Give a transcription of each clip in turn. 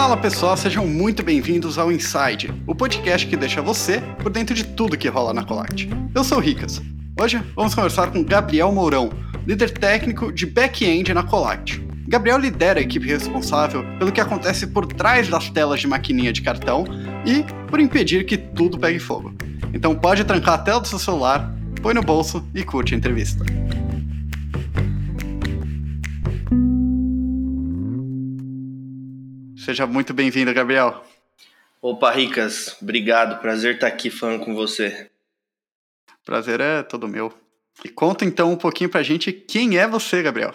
Fala pessoal, sejam muito bem-vindos ao Inside, o podcast que deixa você por dentro de tudo que rola na Colate. Eu sou o Ricas. Hoje vamos conversar com Gabriel Mourão, líder técnico de back-end na Colate. Gabriel lidera a equipe responsável pelo que acontece por trás das telas de maquininha de cartão e por impedir que tudo pegue fogo. Então pode trancar a tela do seu celular, põe no bolso e curte a entrevista. Seja muito bem-vindo, Gabriel. Opa, Ricas, obrigado. Prazer estar aqui falando com você. Prazer é todo meu. E conta então um pouquinho pra gente quem é você, Gabriel.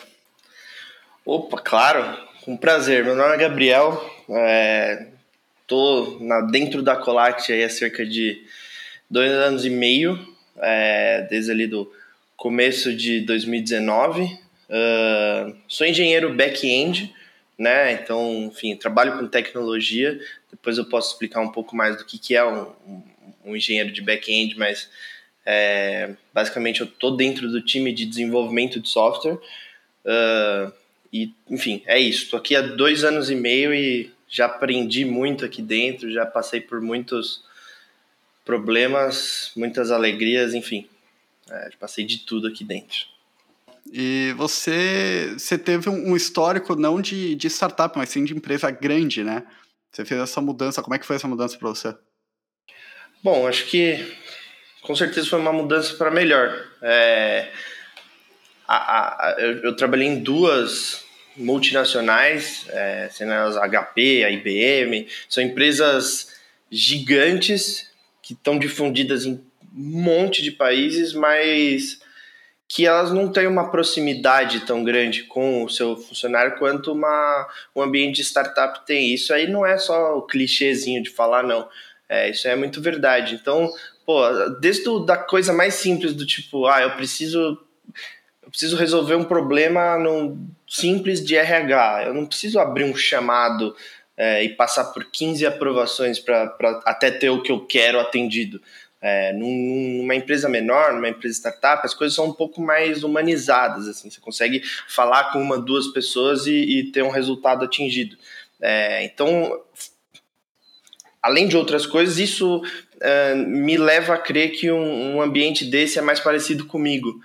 Opa, claro, com prazer. Meu nome é Gabriel, é, tô na, dentro da Colact aí há cerca de dois anos e meio, é, desde ali do começo de 2019. Uh, sou engenheiro back-end, né? Então, enfim, trabalho com tecnologia. Depois eu posso explicar um pouco mais do que, que é um, um engenheiro de back-end, mas é, basicamente eu tô dentro do time de desenvolvimento de software. Uh, e, enfim, é isso. Estou aqui há dois anos e meio e já aprendi muito aqui dentro, já passei por muitos problemas, muitas alegrias, enfim. É, passei de tudo aqui dentro. E você, você teve um histórico não de, de startup, mas sim de empresa grande, né? Você fez essa mudança. Como é que foi essa mudança para você? Bom, acho que com certeza foi uma mudança para melhor. É, a, a, eu, eu, trabalhei em duas multinacionais, é, sendo as HP, a IBM, são empresas gigantes que estão difundidas em um monte de países, mas que elas não têm uma proximidade tão grande com o seu funcionário quanto uma, um ambiente de startup tem. Isso aí não é só o clichêzinho de falar, não. É, isso é muito verdade. Então, pô, desde o, da coisa mais simples do tipo, ah, eu preciso eu preciso resolver um problema simples de RH. Eu não preciso abrir um chamado é, e passar por 15 aprovações para até ter o que eu quero atendido. É, numa empresa menor, numa empresa startup, as coisas são um pouco mais humanizadas. Assim, você consegue falar com uma, duas pessoas e, e ter um resultado atingido. É, então, além de outras coisas, isso é, me leva a crer que um, um ambiente desse é mais parecido comigo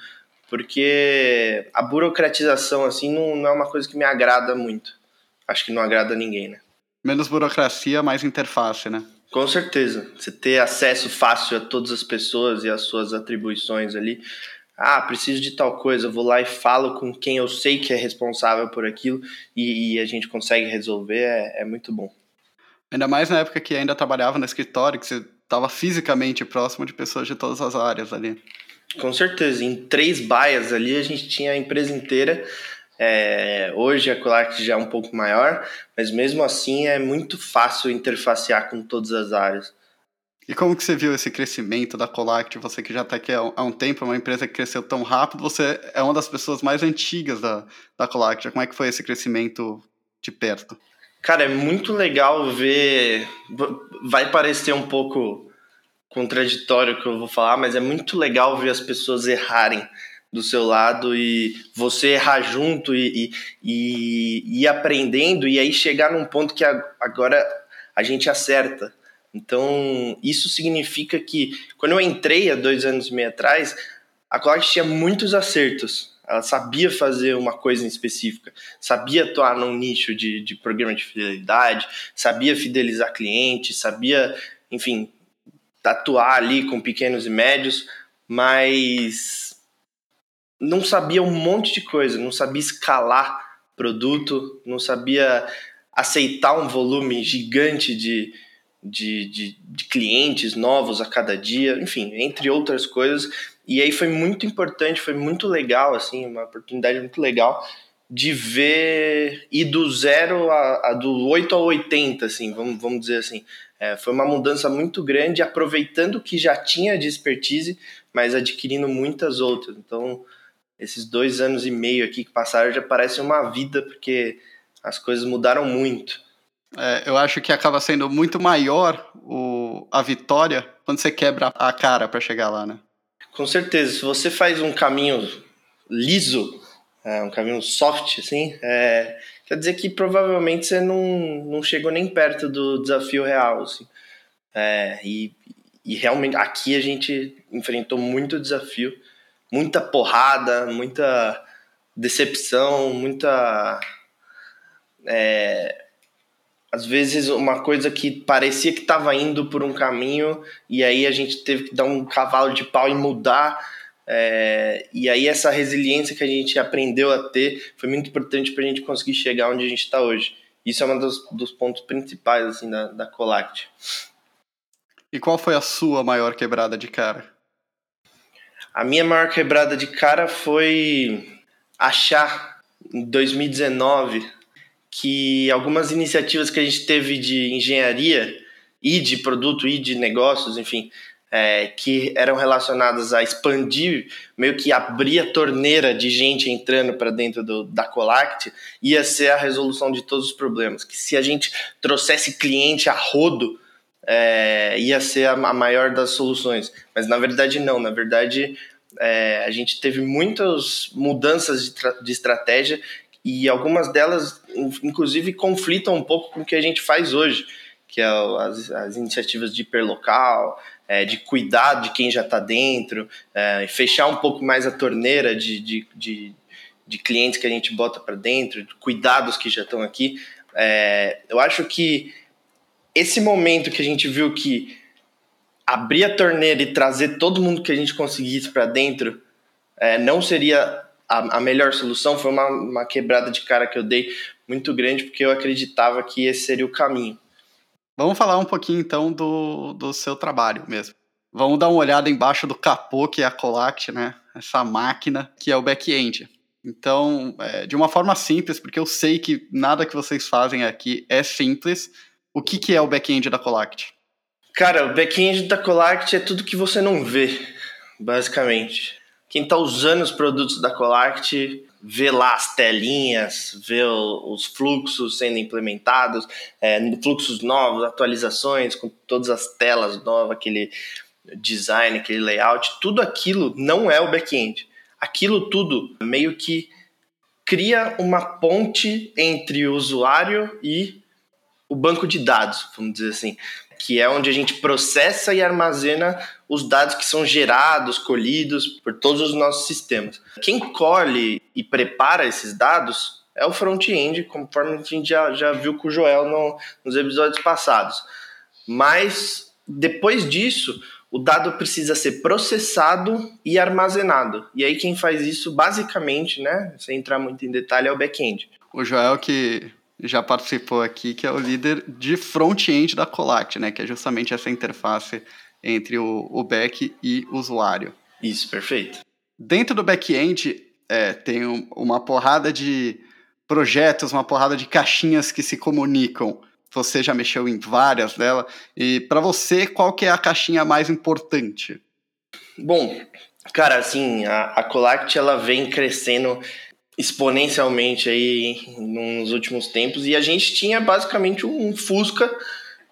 porque a burocratização assim não, não, é uma coisa que me agrada muito. Acho que não agrada a ninguém, né? Menos burocracia, mais interface, né? Com certeza. Você ter acesso fácil a todas as pessoas e as suas atribuições ali. Ah, preciso de tal coisa, vou lá e falo com quem eu sei que é responsável por aquilo e, e a gente consegue resolver, é, é muito bom. Ainda mais na época que ainda trabalhava no escritório, que você estava fisicamente próximo de pessoas de todas as áreas ali. Com certeza, em três baias ali a gente tinha a empresa inteira. É, hoje a Colact já é um pouco maior, mas mesmo assim é muito fácil interfacear com todas as áreas. E como que você viu esse crescimento da Colact? Você que já está aqui há um tempo, uma empresa que cresceu tão rápido, você é uma das pessoas mais antigas da, da Colact. Como é que foi esse crescimento de perto? Cara, é muito legal ver. Vai parecer um pouco contraditório que eu vou falar, mas é muito legal ver as pessoas errarem do seu lado e você errar junto e, e, e ir aprendendo e aí chegar num ponto que agora a gente acerta. Então, isso significa que quando eu entrei há dois anos e meio atrás, a Cloud tinha muitos acertos. Ela sabia fazer uma coisa em específica, sabia atuar num nicho de, de programa de fidelidade, sabia fidelizar clientes, sabia, enfim, atuar ali com pequenos e médios, mas não sabia um monte de coisa, não sabia escalar produto, não sabia aceitar um volume gigante de, de, de, de, clientes novos a cada dia, enfim, entre outras coisas. E aí foi muito importante, foi muito legal, assim, uma oportunidade muito legal de ver ir do zero a, a do 8 ao 80, assim, vamos, vamos dizer assim. É, foi uma mudança muito grande, aproveitando o que já tinha de expertise, mas adquirindo muitas outras. Então, esses dois anos e meio aqui que passaram já parece uma vida, porque as coisas mudaram muito. É, eu acho que acaba sendo muito maior o, a vitória quando você quebra a cara para chegar lá, né? Com certeza. Se você faz um caminho liso, é, um caminho soft, assim, é, quer dizer que provavelmente você não, não chegou nem perto do desafio real. Assim. É, e, e realmente aqui a gente enfrentou muito desafio, muita porrada, muita decepção, muita. É, às vezes uma coisa que parecia que estava indo por um caminho e aí a gente teve que dar um cavalo de pau e mudar. É, e aí essa resiliência que a gente aprendeu a ter foi muito importante para a gente conseguir chegar onde a gente está hoje. Isso é um dos, dos pontos principais assim da, da Colact. E qual foi a sua maior quebrada de cara? A minha maior quebrada de cara foi achar em 2019 que algumas iniciativas que a gente teve de engenharia e de produto e de negócios, enfim, é, que eram relacionadas a expandir, meio que abrir a torneira de gente entrando para dentro do, da Colact, ia ser a resolução de todos os problemas. Que se a gente trouxesse cliente a rodo, é, ia ser a, a, maior das soluções. Mas na verdade, não. Na verdade, é, a gente teve muitas mudanças de, de estratégia e algumas delas, inclusive, conflitam um pouco com o que a gente faz hoje, que é as, as iniciativas de hiperlocal, é, de cuidar de quem já está dentro, é, fechar um pouco mais a torneira de, de, de, de clientes que a gente bota para dentro, de cuidados que já estão aqui. É, eu acho que esse momento que a gente viu que abrir a torneira e trazer todo mundo que a gente conseguisse para dentro é, não seria a, a melhor solução foi uma, uma quebrada de cara que eu dei muito grande, porque eu acreditava que esse seria o caminho. Vamos falar um pouquinho então do, do seu trabalho mesmo. Vamos dar uma olhada embaixo do capô, que é a Colact, né? Essa máquina que é o back-end. Então, é, de uma forma simples, porque eu sei que nada que vocês fazem aqui é simples, o que, que é o back-end da Colact? Cara, o back-end da Colact é tudo que você não vê, basicamente quem está usando os produtos da Colact vê lá as telinhas, vê os fluxos sendo implementados, é, fluxos novos, atualizações com todas as telas novas, aquele design, aquele layout, tudo aquilo não é o back-end. Aquilo tudo meio que cria uma ponte entre o usuário e o banco de dados, vamos dizer assim que é onde a gente processa e armazena os dados que são gerados, colhidos por todos os nossos sistemas. Quem colhe e prepara esses dados é o front-end, conforme a gente já, já viu com o Joel no, nos episódios passados. Mas depois disso, o dado precisa ser processado e armazenado. E aí quem faz isso basicamente, né, sem entrar muito em detalhe, é o back-end. O Joel que já participou aqui, que é o líder de front-end da Colact, né? Que é justamente essa interface entre o, o back e o usuário. Isso, perfeito. Dentro do back-end é, tem um, uma porrada de projetos, uma porrada de caixinhas que se comunicam. Você já mexeu em várias delas. E para você, qual que é a caixinha mais importante? Bom, cara, assim, a, a Colact ela vem crescendo exponencialmente aí nos últimos tempos e a gente tinha basicamente um Fusca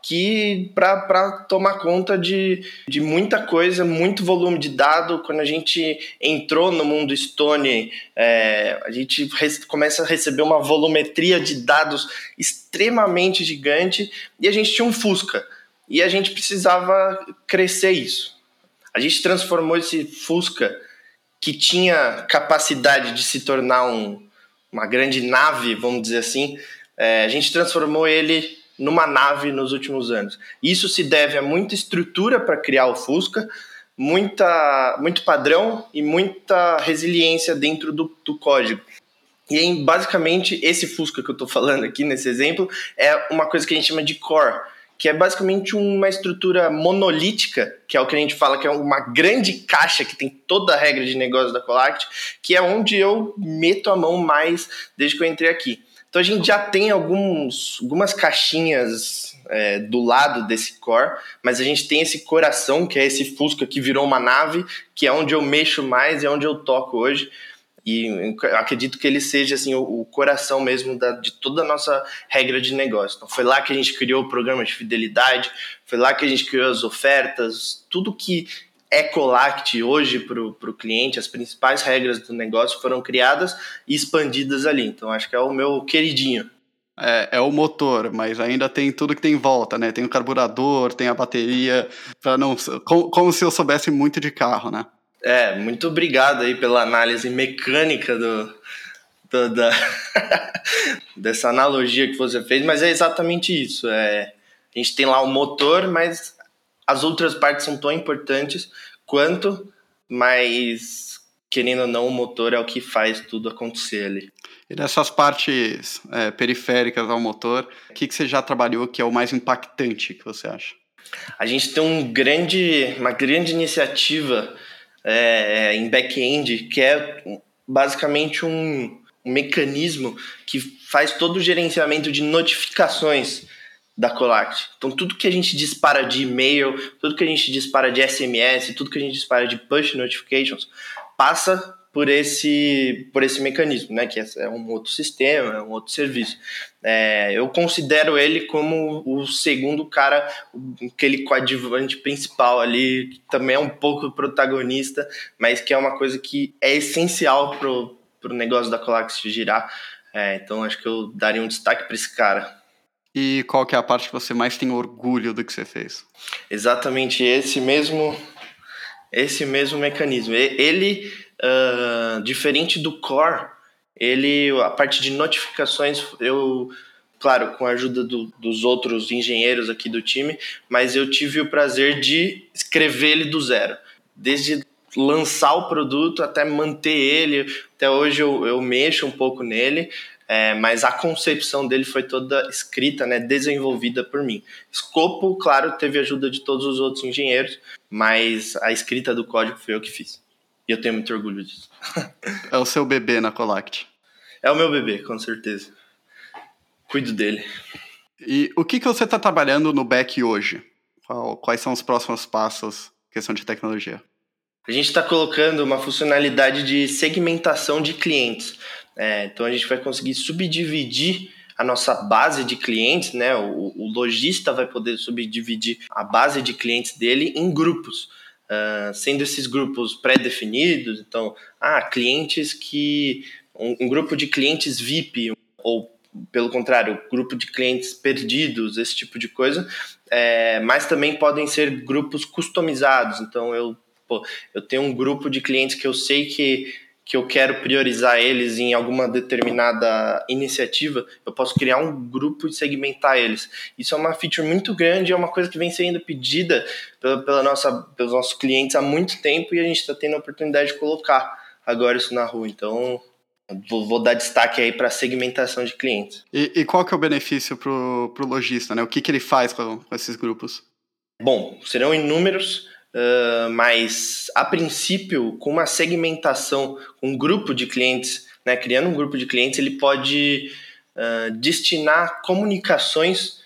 que para tomar conta de, de muita coisa, muito volume de dado. Quando a gente entrou no mundo Stone, é, a gente começa a receber uma volumetria de dados extremamente gigante e a gente tinha um Fusca e a gente precisava crescer isso. A gente transformou esse Fusca que tinha capacidade de se tornar um, uma grande nave, vamos dizer assim, é, a gente transformou ele numa nave nos últimos anos. Isso se deve a muita estrutura para criar o Fusca, muita, muito padrão e muita resiliência dentro do, do código. E basicamente esse Fusca que eu estou falando aqui nesse exemplo é uma coisa que a gente chama de core que é basicamente uma estrutura monolítica, que é o que a gente fala que é uma grande caixa que tem toda a regra de negócio da Colact, que é onde eu meto a mão mais desde que eu entrei aqui. Então a gente já tem alguns, algumas caixinhas é, do lado desse core, mas a gente tem esse coração, que é esse Fusca que virou uma nave, que é onde eu mexo mais e é onde eu toco hoje. E acredito que ele seja assim o, o coração mesmo da, de toda a nossa regra de negócio. Então, foi lá que a gente criou o programa de fidelidade, foi lá que a gente criou as ofertas, tudo que é Colact hoje para o cliente, as principais regras do negócio foram criadas e expandidas ali. Então, acho que é o meu queridinho. é, é, o motor, mas ainda tem tudo que tem em volta, né? Tem o carburador, tem a bateria, para não como, como, se eu soubesse muito de carro, né? É, muito obrigado aí pela análise mecânica do, do da, dessa analogia que você fez, mas é exatamente isso. É, a gente tem lá o motor, mas as outras partes são tão importantes quanto, mas querendo ou não, o motor é o que faz tudo acontecer ali. E dessas partes é, periféricas ao motor, o que, que você já trabalhou que é o mais impactante que você acha? A gente tem um grande, uma grande iniciativa é, em back-end que é basicamente um, um mecanismo que faz todo o gerenciamento de notificações da Colact. Então, tudo que a gente dispara de e-mail, tudo que a gente dispara de SMS, tudo que a gente dispara de push notifications, passa por esse, por esse mecanismo, né? Que é um outro sistema, é um outro serviço. É, eu considero ele como o segundo cara, aquele coadjuvante principal ali, que também é um pouco protagonista, mas que é uma coisa que é essencial pro, pro negócio da Colax girar. É, então acho que eu daria um destaque para esse cara. E qual que é a parte que você mais tem orgulho do que você fez? Exatamente esse mesmo, esse mesmo mecanismo. Ele uh, diferente do core, ele a parte de notificações eu claro com a ajuda do, dos outros engenheiros aqui do time, mas eu tive o prazer de escrever ele do zero, desde lançar o produto até manter ele. Até hoje eu, eu mexo um pouco nele, é, mas a concepção dele foi toda escrita, né, desenvolvida por mim. Escopo, claro, teve ajuda de todos os outros engenheiros, mas a escrita do código foi eu que fiz. E eu tenho muito orgulho disso. é o seu bebê na Colact? É o meu bebê, com certeza. Cuido dele. E o que, que você está trabalhando no back hoje? Quais são os próximos passos questão de tecnologia? A gente está colocando uma funcionalidade de segmentação de clientes. É, então a gente vai conseguir subdividir a nossa base de clientes, né? O, o lojista vai poder subdividir a base de clientes dele em grupos uh, sendo esses grupos pré-definidos, então, ah, clientes que. Um, um, grupo de clientes VIP, ou pelo contrário, grupo de clientes perdidos, esse tipo de coisa, é, mas também podem ser grupos customizados. Então, eu, pô, eu tenho um grupo de clientes que eu sei que que eu quero priorizar eles em alguma determinada iniciativa, eu posso criar um grupo e segmentar eles. Isso é uma feature muito grande, é uma coisa que vem sendo pedida pela, pela nossa, pelos nossos clientes há muito tempo e a gente está tendo a oportunidade de colocar agora isso na rua. Então, vou, vou dar destaque aí para a segmentação de clientes. E, e, qual que é o benefício para o lojista? Né? O que, que ele faz com, com esses grupos? Bom, serão inúmeros Uh, mas a princípio, com uma segmentação, um grupo de clientes, né, criando um grupo de clientes, ele pode uh, destinar comunicações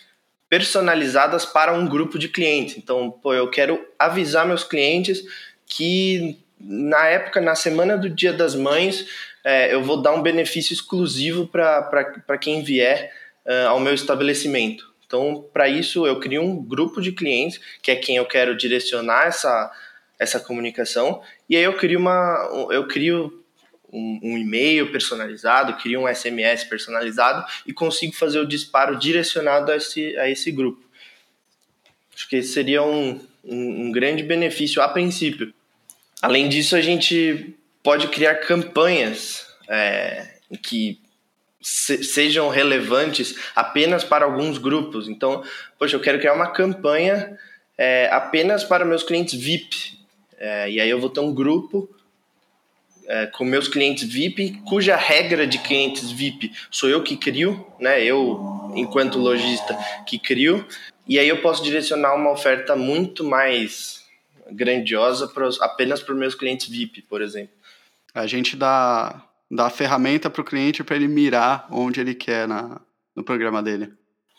personalizadas para um grupo de clientes. Então, pô, eu quero avisar meus clientes que na época, na semana do Dia das Mães, é, eu vou dar um benefício exclusivo para quem vier uh, ao meu estabelecimento. Então, para isso, eu crio um grupo de clientes, que é quem eu quero direcionar essa, essa comunicação, e aí eu crio, uma, eu crio um, um e-mail personalizado, crio um SMS personalizado e consigo fazer o disparo direcionado a esse, a esse grupo. Acho que esse seria um, um, um grande benefício a princípio. Além disso, a gente pode criar campanhas é, que se, sejam relevantes apenas para alguns grupos. Então, poxa, eu quero criar uma campanha é, apenas para meus clientes VIP. É, e aí eu vou ter um grupo é, com meus clientes VIP, cuja regra de clientes VIP sou eu que crio, né? Eu, enquanto lojista, que crio. E aí eu posso direcionar uma oferta muito mais grandiosa apenas para meus clientes VIP, por exemplo. A gente dá dar ferramenta para o cliente para ele mirar onde ele quer na, no programa dele.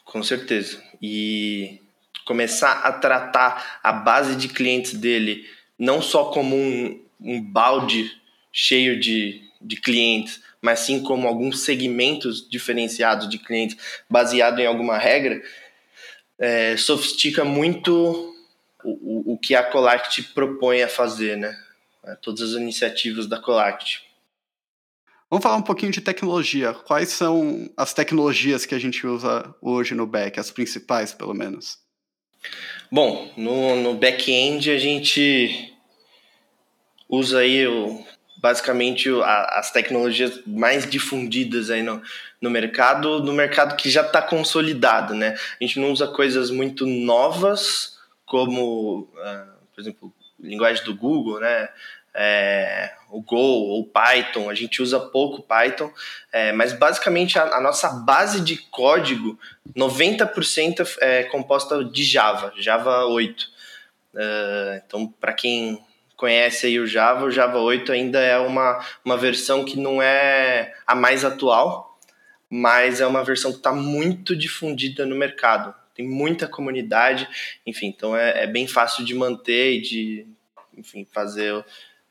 Com certeza. E começar a tratar a base de clientes dele não só como um, um balde cheio de, de clientes, mas sim como alguns segmentos diferenciados de clientes baseado em alguma regra, é, sofistica muito o, o, o que a Colact propõe a fazer, né? Todas as iniciativas da Colact. Vamos falar um pouquinho de tecnologia. Quais são as tecnologias que a gente usa hoje no back, as principais, pelo menos? Bom, no, no back-end a gente usa aí o, basicamente a, as tecnologias mais difundidas aí no, no mercado, no mercado que já está consolidado, né? A gente não usa coisas muito novas, como, uh, por exemplo, linguagem do Google, né? É, o Go ou Python, a gente usa pouco Python, é, mas basicamente a, a, nossa base de código, 90% é composta de Java, Java 8. Uh, então, para quem conhece aí o Java, o Java 8 ainda é uma, uma versão que não é a mais atual, mas é uma versão que está muito difundida no mercado. Tem muita comunidade, enfim, então é, é bem fácil de manter e de enfim, fazer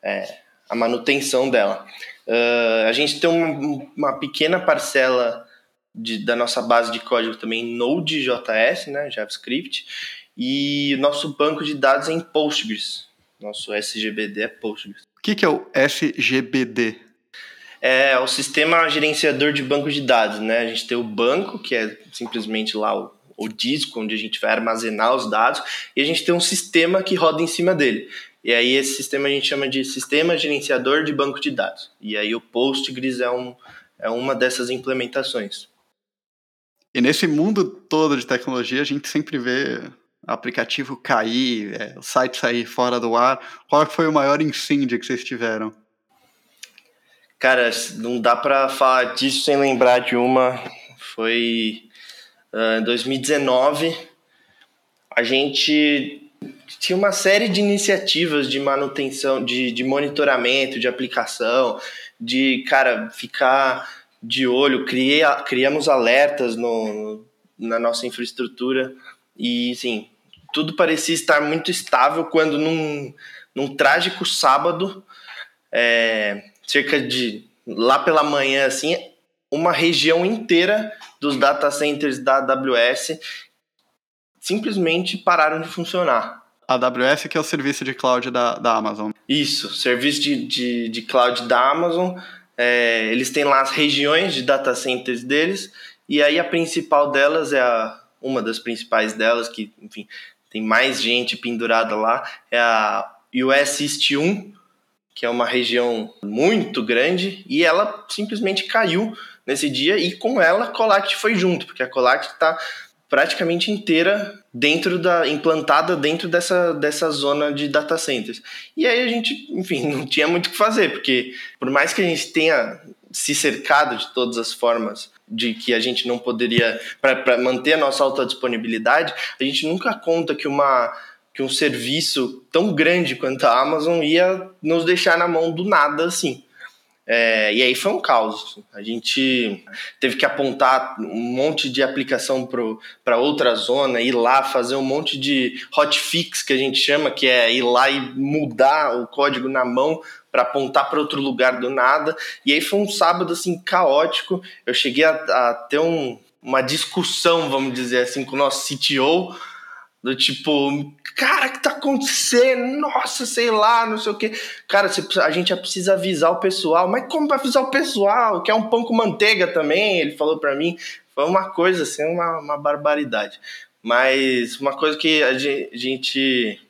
é, a manutenção dela. Uh, a gente tem uma, uma pequena parcela de, da nossa base de código também em Node.js, né, JavaScript, e nosso banco de dados é em Postgres. Nosso SGBD é Postgres. O que, que é o SGBD? É o sistema gerenciador de banco de dados, né? A gente tem o banco, que é simplesmente lá o, o disco onde a gente vai armazenar os dados, e a gente tem um sistema que roda em cima dele. E aí esse sistema a gente chama de sistema gerenciador de banco de dados. E aí o Postgres é, um, é uma dessas implementações. E nesse mundo todo de tecnologia, a gente sempre vê aplicativo cair, é, o site sair fora do ar. Qual foi o maior incêndio que vocês tiveram? Cara, não dá para falar disso sem lembrar de uma. Foi uh, em 2019. A gente tinha uma série de iniciativas de manutenção, de, de monitoramento, de aplicação, de, cara, ficar de olho, cria, criamos alertas no, na nossa infraestrutura e, sim, tudo parecia estar muito estável quando num, num trágico sábado, é, cerca de lá pela manhã, assim, uma região inteira dos data centers da AWS simplesmente pararam de funcionar. AWS, que é o serviço de cloud da, da Amazon. Isso, serviço de, de, de cloud da Amazon. É, eles têm lá as regiões de data centers deles, e aí a principal delas é a, uma das principais delas, que, enfim, tem mais gente pendurada lá, é a US East 1, que é uma região muito grande, e ela simplesmente caiu nesse dia, e com ela a Colact foi junto, porque a Colact está praticamente inteira dentro da implantada dentro dessa, dessa zona de data centers. E aí a gente, enfim, não tinha muito o que fazer, porque por mais que a gente tenha se cercado de todas as formas de que a gente não poderia para manter a nossa alta disponibilidade, a gente nunca conta que uma que um serviço tão grande quanto a Amazon ia nos deixar na mão do nada assim. É, e aí foi um caos. A gente teve que apontar um monte de aplicação para outra zona, ir lá fazer um monte de hotfix que a gente chama, que é ir lá e mudar o código na mão para apontar para outro lugar do nada. E aí foi um sábado assim caótico. Eu cheguei a, a ter um, uma discussão, vamos dizer assim, com o nosso CTO do tipo, cara, o que tá acontecendo? Nossa, sei lá, não sei o que. Cara, a gente já precisa avisar o pessoal. Mas como vai avisar o pessoal? Quer um pão com manteiga também? Ele falou para mim. Foi uma coisa assim, uma, uma barbaridade. Mas uma coisa que a gente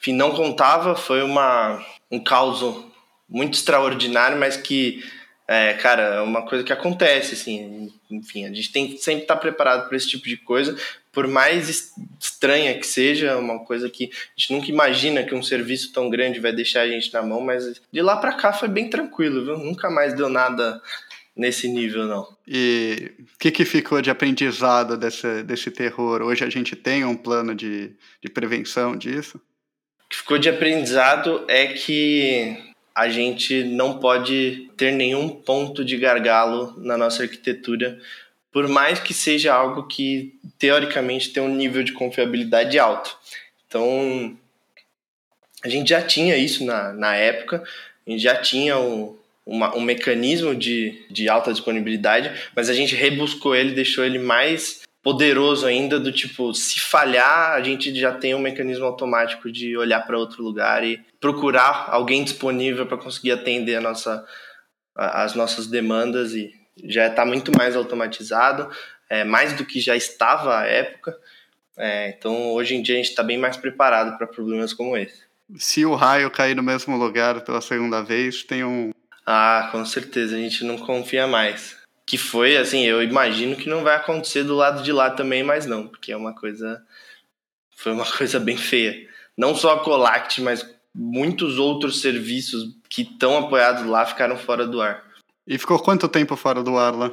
enfim, não contava foi uma, um caos muito extraordinário, mas que, é, cara, é uma coisa que acontece, assim. Enfim, a gente tem que sempre estar preparado para esse tipo de coisa, por mais estranha que seja, uma coisa que a gente nunca imagina que um serviço tão grande vai deixar a gente na mão, mas de lá para cá foi bem tranquilo, viu? Nunca mais deu nada nesse nível, não. E o que, que ficou de aprendizado desse, desse terror? Hoje a gente tem um plano de, de prevenção disso? O que ficou de aprendizado é que a gente não pode ter nenhum ponto de gargalo na nossa arquitetura por mais que seja algo que teoricamente tem um nível de confiabilidade alto. Então, a gente já tinha isso na, na época, a gente já tinha um, uma, um mecanismo de, de alta disponibilidade, mas a gente rebuscou ele, deixou ele mais poderoso ainda do tipo, se falhar, a gente já tem um mecanismo automático de olhar para outro lugar e procurar alguém disponível para conseguir atender a nossa as nossas demandas e já está muito mais automatizado, é, mais do que já estava à época. É, então, hoje em dia, a gente está bem mais preparado para problemas como esse. Se o raio cair no mesmo lugar pela segunda vez, tem um. Ah, com certeza, a gente não confia mais. Que foi, assim, eu imagino que não vai acontecer do lado de lá também, mas não, porque é uma coisa. Foi uma coisa bem feia. Não só a Colact, mas muitos outros serviços que estão apoiados lá ficaram fora do ar. E ficou quanto tempo fora do ar lá?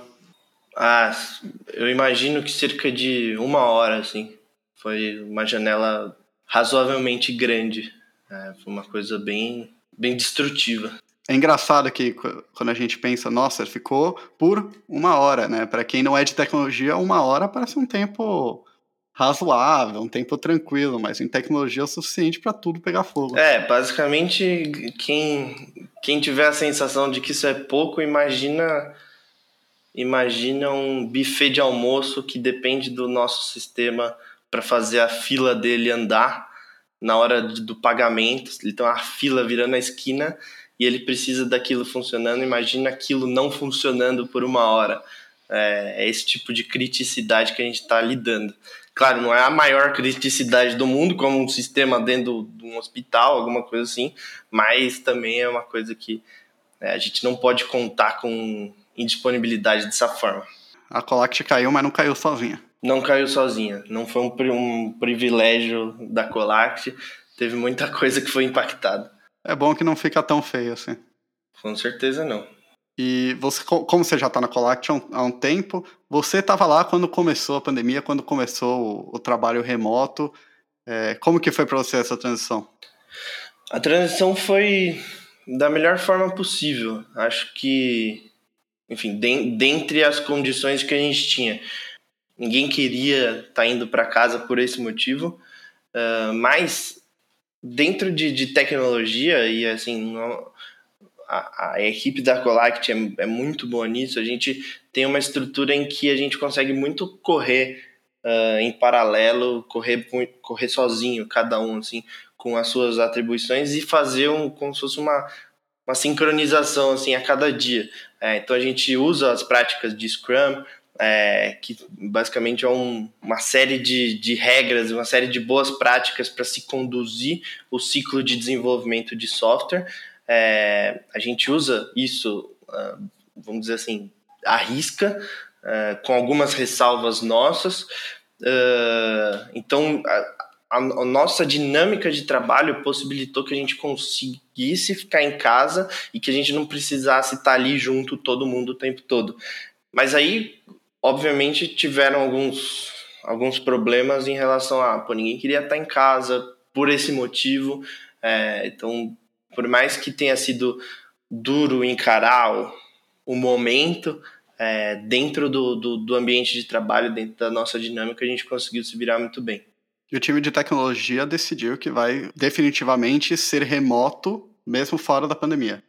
Ah, eu imagino que cerca de uma hora, assim. Foi uma janela razoavelmente grande. É, foi uma coisa bem, bem destrutiva. É engraçado que quando a gente pensa, nossa, ficou por uma hora, né? Para quem não é de tecnologia, uma hora parece um tempo razoável, um tempo tranquilo, mas em tecnologia é o suficiente para tudo pegar fogo. É, basicamente, quem, quem tiver a sensação de que isso é pouco, imagina imagina um buffet de almoço que depende do nosso sistema para fazer a fila dele andar na hora do pagamento. Tem uma fila virando a esquina e ele precisa daquilo funcionando. Imagina aquilo não funcionando por uma hora. É, é esse tipo de criticidade que a gente está lidando. Claro, não é a maior criticidade do mundo, como um sistema dentro de um hospital, alguma coisa assim, mas também é uma coisa que é, a gente não pode contar com indisponibilidade dessa forma. A Colact caiu, mas não caiu sozinha. Não caiu sozinha. Não foi um, um privilégio da Colact. Teve muita coisa que foi impactada. É bom que não fica tão feio assim. Com certeza não. E você, como você já está na um, há um tempo, você estava lá quando começou a pandemia, quando começou o, o trabalho remoto. É, como que foi para você essa transição? A transição foi da melhor forma possível. Acho que, enfim, de, dentre as condições que a gente tinha, ninguém queria estar tá indo para casa por esse motivo, uh, mas dentro de, de tecnologia e assim a, a equipe da Colact é, é, muito boa nisso. A gente tem uma estrutura em que a gente consegue muito correr uh, em paralelo, correr, correr sozinho, cada um, assim, com as suas atribuições e fazer um, como se fosse uma, uma sincronização assim, a cada dia. É, então a gente usa as práticas de Scrum, é, que basicamente é um, uma série de, de regras, uma série de boas práticas para se conduzir o ciclo de desenvolvimento de software. É, a gente usa isso, uh, vamos dizer assim, à risca, uh, com algumas ressalvas nossas. Uh, então, a, a, nossa dinâmica de trabalho possibilitou que a gente conseguisse ficar em casa e que a gente não precisasse estar ali junto todo mundo o tempo todo. Mas aí, obviamente, tiveram alguns, alguns problemas em relação a, pô, ninguém queria estar em casa por esse motivo. É, então, por mais que tenha sido duro encarar o, o momento, é, dentro do, do, do, ambiente de trabalho, dentro da nossa dinâmica, a gente conseguiu se virar muito bem. E o time de tecnologia decidiu que vai definitivamente ser remoto, mesmo fora da pandemia.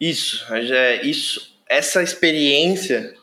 Isso, é, isso essa experiência,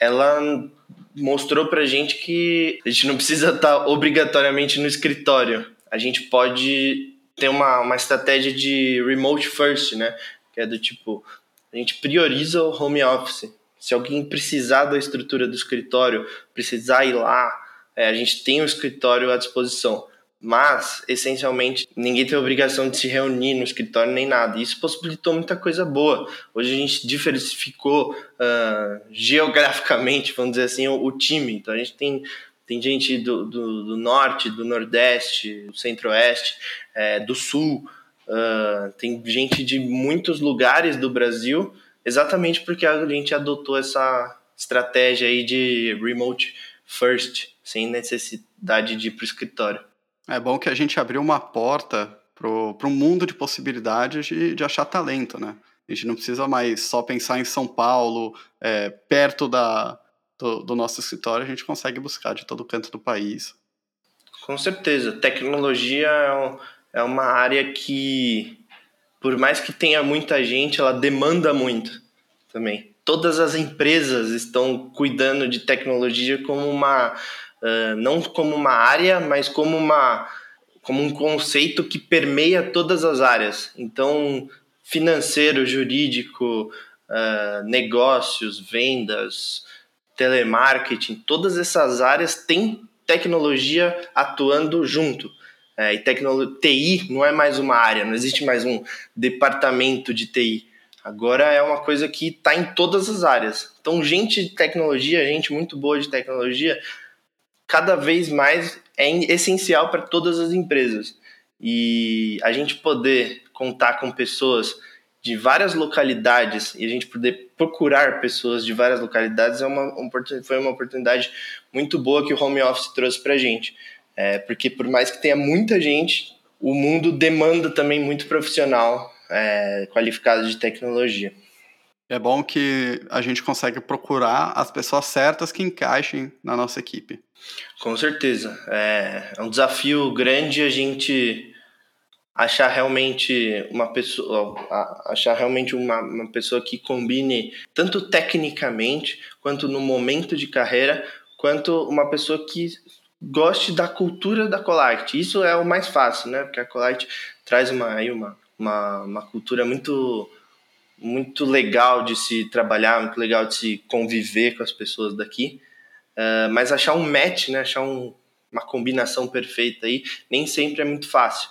ela mostrou pra gente que a gente não precisa estar obrigatoriamente no escritório. A gente pode tem uma, uma estratégia de remote first, né? Que é do tipo, a gente prioriza o home office. Se alguém precisar da estrutura do escritório, precisar ir lá, é, a gente tem o escritório à disposição. Mas, essencialmente, ninguém tem obrigação de se reunir no escritório nem nada. Isso possibilitou muita coisa boa. Hoje a gente diversificou uh, geograficamente, vamos dizer assim, o, o time. Então a gente tem tem gente do, do, do norte, do nordeste, do centro-oeste, é, do sul, uh, tem gente de muitos lugares do Brasil, exatamente porque a gente adotou essa estratégia aí de remote first, sem necessidade de ir para o escritório. É bom que a gente abriu uma porta para um mundo de possibilidades de, de achar talento, né? A gente não precisa mais só pensar em São Paulo, é, perto da, do, do nosso escritório, a gente consegue buscar de todo canto do país. Com certeza. Tecnologia é, um, é uma área que, por mais que tenha muita gente, ela demanda muito também. Todas as empresas estão cuidando de tecnologia como uma. Não como uma área, mas como uma como um conceito que permeia todas as áreas. Então, financeiro, jurídico, uh, negócios, vendas, telemarketing, todas essas áreas têm tecnologia atuando junto. É, e tecnologia, TI não é mais uma área, não existe mais um departamento de TI. Agora é uma coisa que está em todas as áreas. Então, gente de tecnologia, gente muito boa de tecnologia, cada vez mais é essencial para todas as empresas. E a gente poder contar com pessoas de várias localidades e a gente poder procurar pessoas de várias localidades é uma, foi uma oportunidade muito boa que o home office trouxe para a gente. É, porque por mais que tenha muita gente, o mundo demanda também muito profissional é, qualificado de tecnologia. É bom que a gente consegue procurar as pessoas certas que encaixem na nossa equipe. Com certeza. É, é um desafio grande a gente achar realmente uma pessoa achar realmente uma, uma pessoa que combine tanto tecnicamente quanto no momento de carreira quanto uma pessoa que goste da cultura da Colite. Isso é o mais fácil, né? Porque a Colite traz uma, aí uma, uma, uma cultura muito muito legal de se trabalhar, muito legal de se conviver com as pessoas daqui. Uh, mas achar um match, né? Achar um, uma combinação perfeita aí, nem sempre é muito fácil.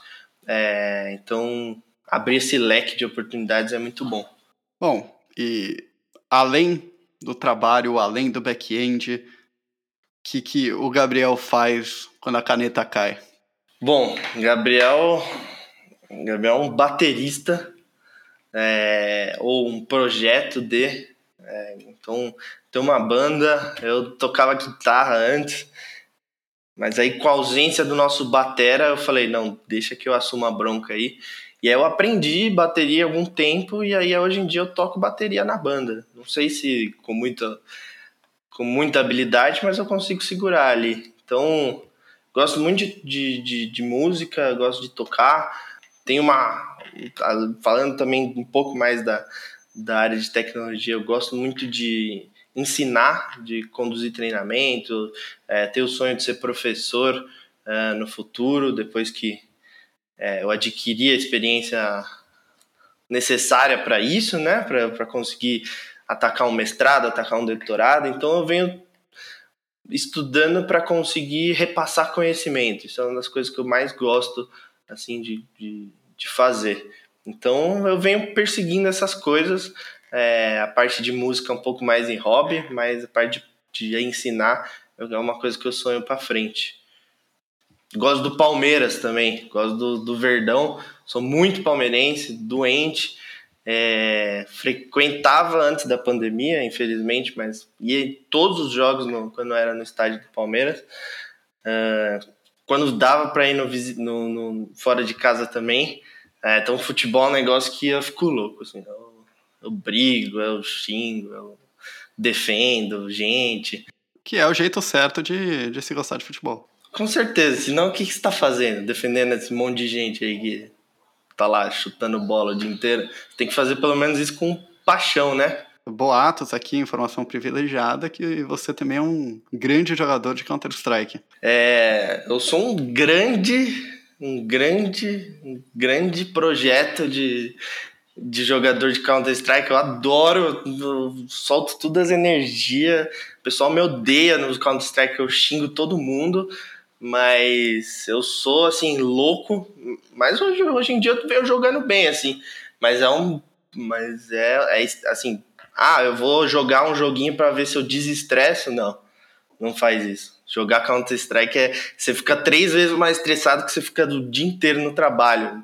É, então, abrir esse leque de oportunidades é muito bom. Bom, e além do trabalho, além do back-end, que, que o Gabriel faz quando a caneta cai? Bom, Gabriel, Gabriel é um baterista é, ou um projeto de. É, então, tem uma banda, eu tocava guitarra antes, mas aí com a ausência do nosso batera, eu falei, não, deixa que eu assuma a bronca aí. E aí eu aprendi bateria algum tempo e aí hoje em dia eu toco bateria na banda. Não sei se com muita com muita habilidade, mas eu consigo segurar ali. Então, gosto muito de, de, de música, gosto de tocar. Tem uma. Falando também um pouco mais da, da área de tecnologia, eu gosto muito de ensinar, de conduzir treinamento, é, ter o sonho de ser professor é, no futuro, depois que é, eu adquiri a experiência necessária para isso, né, para conseguir atacar um mestrado, atacar um doutorado, então eu venho estudando para conseguir repassar conhecimento. Isso é uma das coisas que eu mais gosto assim de, de, de fazer. Então eu venho perseguindo essas coisas. É, a parte de música é um pouco mais em hobby, mas a parte de, de ensinar é uma coisa que eu sonho para frente. Gosto do Palmeiras também, gosto do, do Verdão, sou muito palmeirense, doente. É, frequentava antes da pandemia, infelizmente, mas ia em todos os jogos no, quando era no estádio do Palmeiras. Uh, quando dava para ir no, no, no, fora de casa também. É, então, futebol é um negócio que eu fico louco. Assim, eu, eu brigo, eu xingo, eu defendo gente. Que é o jeito certo de, de se gostar de futebol. Com certeza, senão o que, que você está fazendo? Defendendo esse monte de gente aí que tá lá chutando bola o dia inteiro. Tem que fazer pelo menos isso com paixão, né? Boatos aqui, informação privilegiada, que você também é um grande jogador de Counter-Strike. É, eu sou um grande, um grande, um grande projeto de, de jogador de Counter-Strike. Eu adoro, eu solto todas as energias. O pessoal me odeia no Counter-Strike, eu xingo todo mundo. Mas eu sou, assim, louco. Mas hoje, hoje em dia eu venho jogando bem, assim. Mas é um. Mas é, é assim. Ah, eu vou jogar um joguinho para ver se eu desestresso. Não, não faz isso. Jogar Counter-Strike é. Você fica três vezes mais estressado que você fica o dia inteiro no trabalho.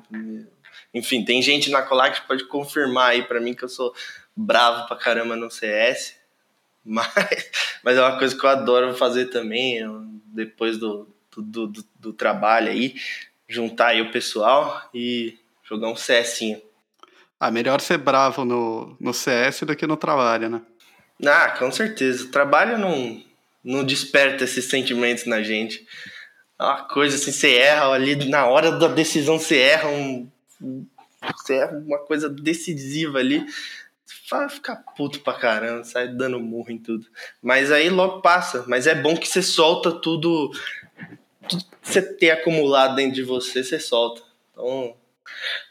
Enfim, tem gente na Colar que pode confirmar aí para mim que eu sou bravo pra caramba no CS. Mas, mas é uma coisa que eu adoro fazer também. depois do, do, do, do trabalho aí, juntar aí o pessoal e jogar um CSinho. Ah, melhor ser bravo no, no CS do que no trabalho, né? Ah, com certeza. O trabalho não, não desperta esses sentimentos na gente. É uma coisa assim, você erra ali na hora da decisão, você erra um. Você erra uma coisa decisiva ali. Vai ficar puto pra caramba, sai dando murro em tudo. Mas aí logo passa. Mas é bom que você solta tudo tudo que você tem acumulado dentro de você, você solta. Então,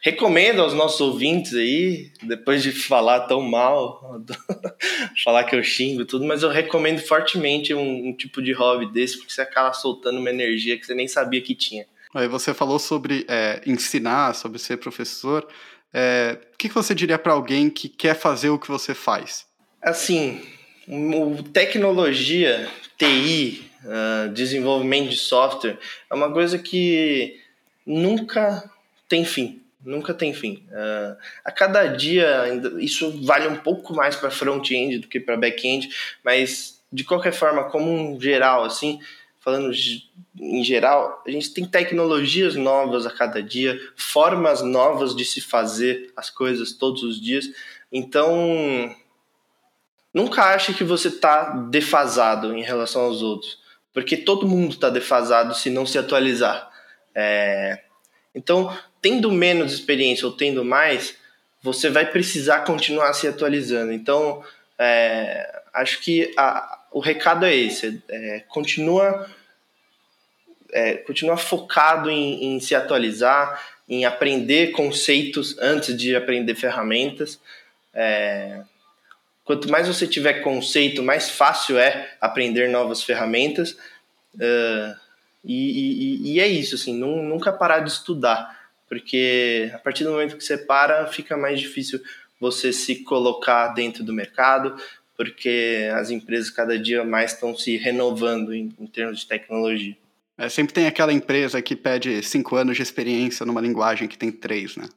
Recomendo aos nossos ouvintes aí, depois de falar tão mal, falar que eu xingo tudo, mas eu recomendo fortemente um, um, tipo de hobby desse, porque você acaba soltando uma energia que você nem sabia que tinha. Aí você falou sobre é, ensinar, sobre ser professor. É, o que você diria para alguém que quer fazer o que você faz? Assim, tecnologia, TI, uh, ah, desenvolvimento de software, é uma coisa que nunca tem fim. Nunca tem fim. Uh, a cada dia, isso vale um pouco mais para front-end do que para back-end, mas de qualquer forma, como um geral, assim, falando em geral, a gente tem tecnologias novas a cada dia, formas novas de se fazer as coisas todos os dias. Então, nunca ache que você está defasado em relação aos outros, porque todo mundo está defasado se não se atualizar. É... Então, tendo menos experiência ou tendo mais, você vai precisar continuar se atualizando. Então, é, acho que a, o recado é esse: é, continua, é, continua focado em, em, se atualizar, em aprender conceitos antes de aprender ferramentas. É, quanto mais você tiver conceito, mais fácil é aprender novas ferramentas. Uh, e, e, e, é isso, assim, nunca parar de estudar porque a partir do momento que você para, fica mais difícil você se colocar dentro do mercado, porque as empresas cada dia mais estão se renovando em, em termos de tecnologia. É, sempre tem aquela empresa que pede cinco anos de experiência numa linguagem que tem três, né?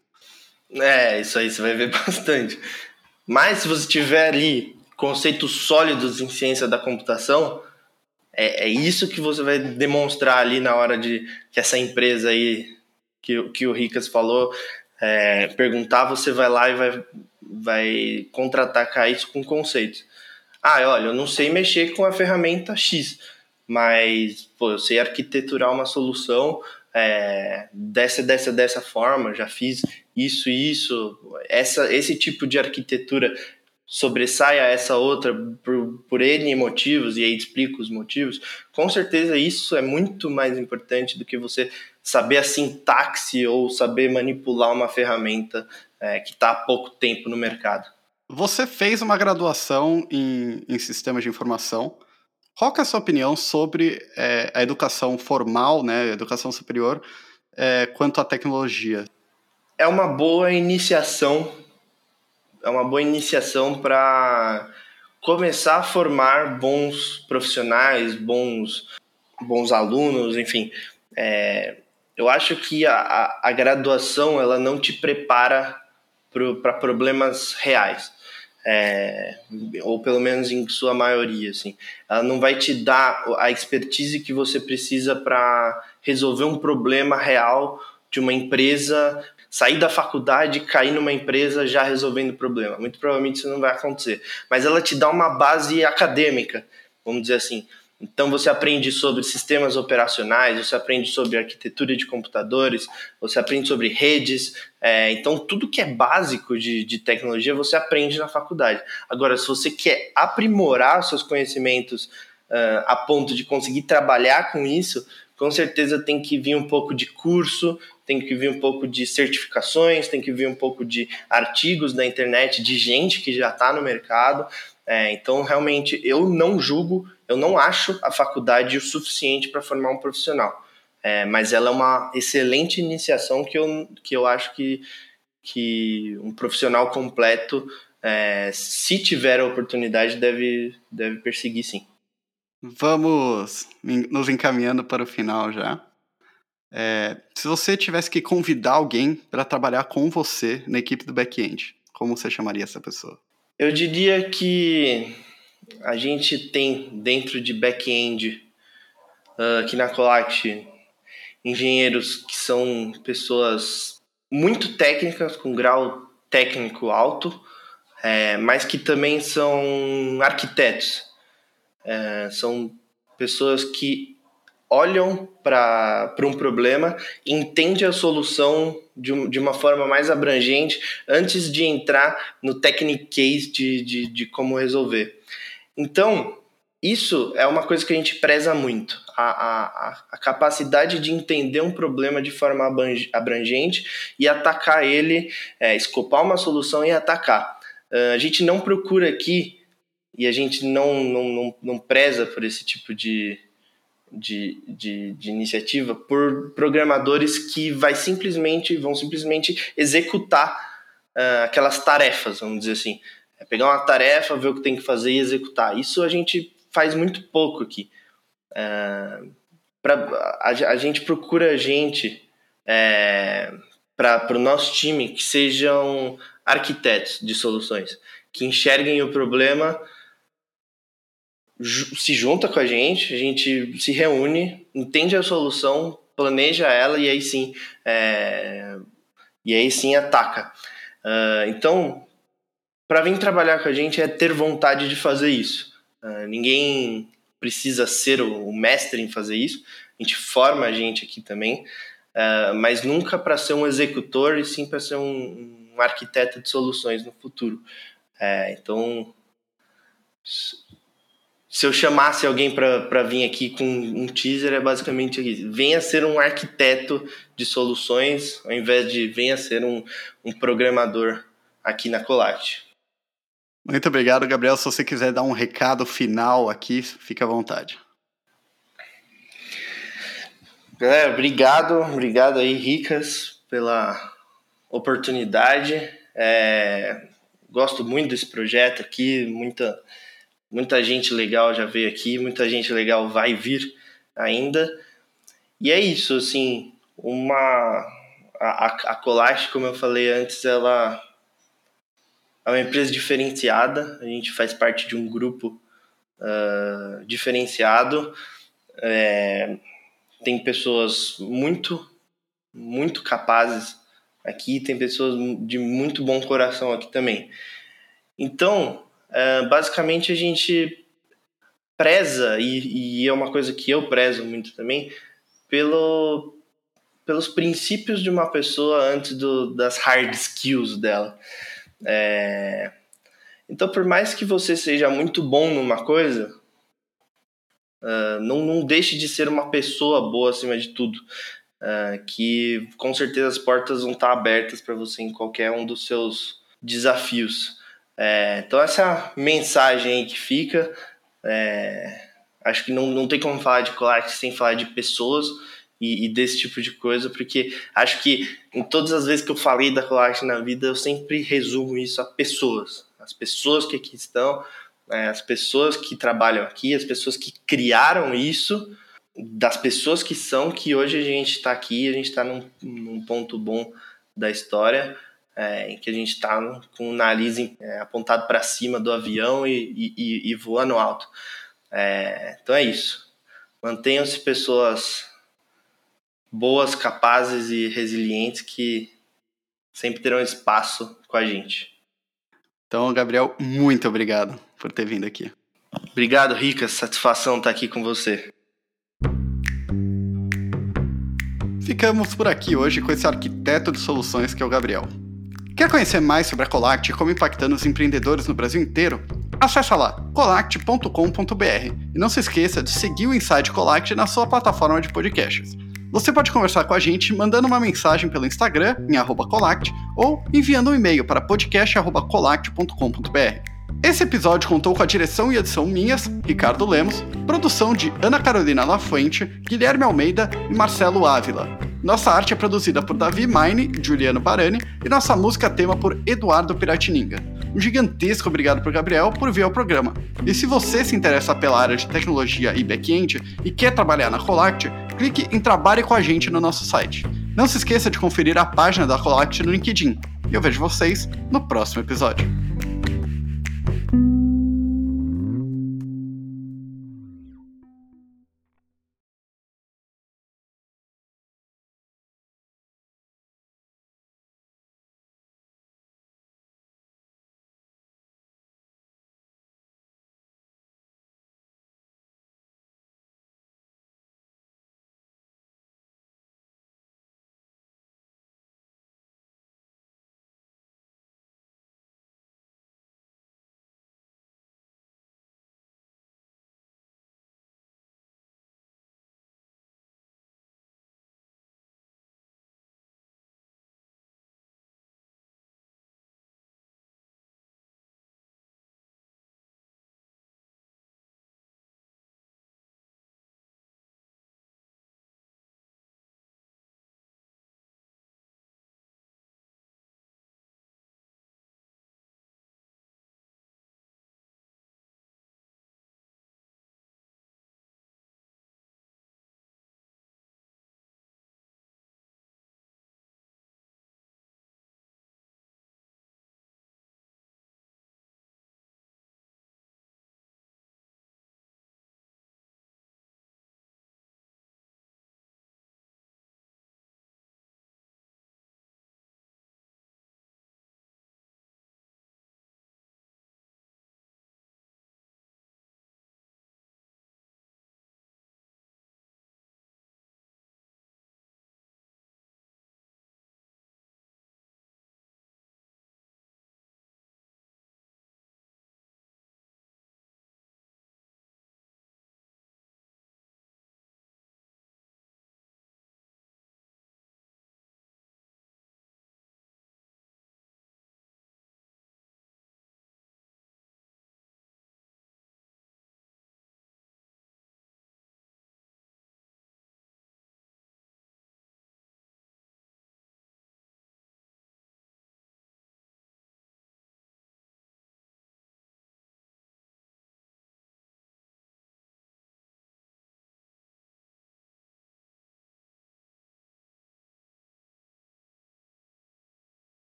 É, isso aí você vai ver bastante. Mas se você tiver ali conceitos sólidos em ciência da computação, é, é isso que você vai demonstrar ali na hora de que essa empresa aí que, que o Ricas falou, é, perguntar, você vai lá e vai, vai contra-atacar isso com conceitos. Ah, olha, eu não sei mexer com a ferramenta X, mas pô, eu sei arquiteturar uma solução é, dessa, dessa, dessa forma, já fiz isso isso, essa, esse tipo de arquitetura sobressai a essa outra por, por N motivos, e aí explico os motivos, com certeza isso é muito mais importante do que você saber a sintaxe ou saber manipular uma ferramenta é, que está há pouco tempo no mercado. Você fez uma graduação em, em sistemas de informação. Qual é a sua opinião sobre é, a educação formal, né, educação superior, é, quanto à tecnologia? É uma boa iniciação é uma boa iniciação para começar a formar bons profissionais, bons, bons alunos, enfim. É, eu acho que a, a, graduação ela não te prepara para pro, problemas reais. É, ou pelo menos em sua maioria, assim. Ela não vai te dar a expertise que você precisa para resolver um problema real de uma empresa sair da faculdade cair numa empresa já resolvendo o problema. Muito provavelmente isso não vai acontecer. Mas ela te dá uma base acadêmica, vamos dizer assim. Então você aprende sobre sistemas operacionais, você aprende sobre arquitetura de computadores, você aprende sobre redes. É, então tudo que é básico de, de tecnologia você aprende na faculdade. Agora, se você quer aprimorar seus conhecimentos uh, a ponto de conseguir trabalhar com isso, com certeza tem que vir um pouco de curso, tem que vir um pouco de certificações, tem que vir um pouco de artigos da internet de gente que já está no mercado. É, então, realmente, eu não julgo, eu não acho a faculdade o suficiente para formar um profissional. É, mas ela é uma excelente iniciação que eu, que eu acho que, que um profissional completo, é, se tiver a oportunidade, deve, deve perseguir sim. Vamos nos encaminhando para o final já. É, se você tivesse que convidar alguém para trabalhar com você na equipe do back-end, como você chamaria essa pessoa? Eu diria que a gente tem dentro de back-end uh, aqui na Colact engenheiros que são pessoas muito técnicas, com grau técnico alto, é, mas que também são arquitetos. É, são pessoas que olham para um problema, entendem a solução de, de uma forma mais abrangente antes de entrar no technique de, de, de como resolver. Então, isso é uma coisa que a gente preza muito, a, a, a capacidade de entender um problema de forma abrangente e atacar ele, é, escopar uma solução e atacar. Uh, a gente não procura aqui e a gente não, não, não, não preza por esse tipo de, de, de, de, iniciativa por programadores que vai simplesmente vão simplesmente executar uh, aquelas tarefas, vamos dizer assim. É pegar uma tarefa, ver o que tem que fazer e executar. Isso a gente faz muito pouco aqui. É, pra, a, a, gente procura gente é, para o nosso time que sejam arquitetos de soluções, que enxerguem o problema, se junta com a gente, a gente se reúne, entende a solução, planeja ela e aí sim, é, e aí sim ataca. Uh, então, para vir trabalhar com a gente é ter vontade de fazer isso. Uh, ninguém precisa ser o, o, mestre em fazer isso. A gente forma a gente aqui também, uh, mas nunca para ser um executor e sim para ser um, um, arquiteto de soluções no futuro. Uh, então, se eu chamasse alguém para vir aqui com um teaser, é basicamente isso. Venha ser um arquiteto de soluções, ao invés de venha ser um, um programador aqui na Colate. Muito obrigado, Gabriel. Se você quiser dar um recado final aqui, fica à vontade. Galera, obrigado, obrigado aí, Ricas, pela oportunidade. É, gosto muito desse projeto aqui, muita, muita gente legal já veio aqui, muita gente legal vai vir ainda. E é isso, assim, uma a, a Colache, como eu falei antes, ela é uma empresa diferenciada, a gente faz parte de um grupo uh, diferenciado. É, tem pessoas muito, muito capazes aqui, tem pessoas de muito bom coração aqui também. Então, uh, basicamente a gente preza, e, e, é uma coisa que eu prezo muito também, pelo, pelos princípios de uma pessoa antes do, das hard skills dela. É... Então, por mais que você seja muito bom numa coisa, uh, não, não deixe de ser uma pessoa boa acima de tudo. Uh, que com certeza as portas vão estar abertas para você em qualquer um dos seus desafios. É, então, essa é mensagem aí que fica. É, acho que não, não tem como falar de Colax sem falar de pessoas e, e, desse tipo de coisa, porque acho que em todas as vezes que eu falei da colagem na vida, eu sempre resumo isso a pessoas. As pessoas que aqui estão, né, as pessoas que trabalham aqui, as pessoas que criaram isso, das pessoas que são, que hoje a gente está aqui, a gente está num, num, ponto bom da história, é, em que a gente está com o nariz é, apontado para cima do avião e, e, e voando alto. É, então é isso. Mantenham-se pessoas boas, capazes e resilientes que sempre terão espaço com a gente. Então, Gabriel, muito obrigado por ter vindo aqui. Obrigado, Rica. Satisfação estar aqui com você. Ficamos por aqui hoje com esse arquiteto de soluções que é o Gabriel. Quer conhecer mais sobre a Colact e como impactando os empreendedores no Brasil inteiro? Acesse lá colact.com.br e não se esqueça de seguir o Inside Colact na sua plataforma de podcasts. Você pode conversar com a gente mandando uma mensagem pelo Instagram em @colact ou enviando um e-mail para podcast@colact.com.br. Esse episódio contou com a direção e edição minhas, Ricardo Lemos, produção de Ana Carolina Lafuente, Guilherme Almeida e Marcelo Ávila. Nossa arte é produzida por Davi Mine, Juliano Barani e nossa música tema por Eduardo Piratininga. Um gigantesco obrigado por Gabriel por vir ao programa. E se você se interessa pela área de tecnologia e back-end e quer trabalhar na Colact, clique em Trabalhe com a gente no nosso site. Não se esqueça de conferir a página da Colact no LinkedIn. E eu vejo vocês no próximo episódio.